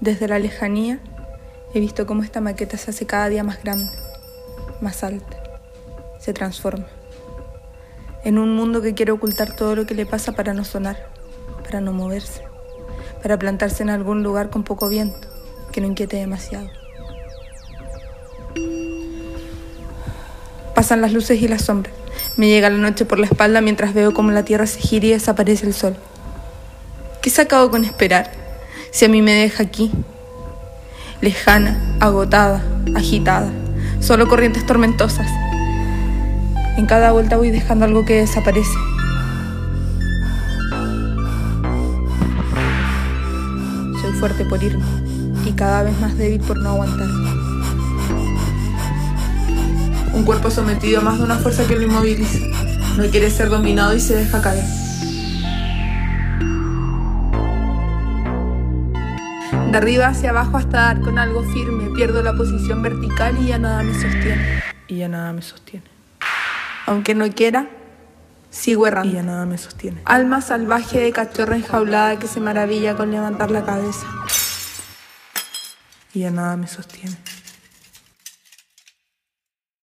Desde la lejanía he visto cómo esta maqueta se hace cada día más grande, más alta, se transforma. En un mundo que quiere ocultar todo lo que le pasa para no sonar, para no moverse, para plantarse en algún lugar con poco viento, que no inquiete demasiado. Pasan las luces y las sombras. Me llega la noche por la espalda mientras veo cómo la tierra se gira y desaparece el sol. ¿Qué sacado con esperar? Si a mí me deja aquí, lejana, agotada, agitada, solo corrientes tormentosas. En cada vuelta voy dejando algo que desaparece. Soy fuerte por irme y cada vez más débil por no aguantar. Un cuerpo sometido a más de una fuerza que lo inmoviliza. No quiere ser dominado y se deja caer. De arriba hacia abajo hasta dar con algo firme, pierdo la posición vertical y ya nada me sostiene. Y ya nada me sostiene. Aunque no quiera, sigo errando. Y ya nada me sostiene. Alma salvaje de cachorra enjaulada que se maravilla con levantar la cabeza. Y ya nada me sostiene.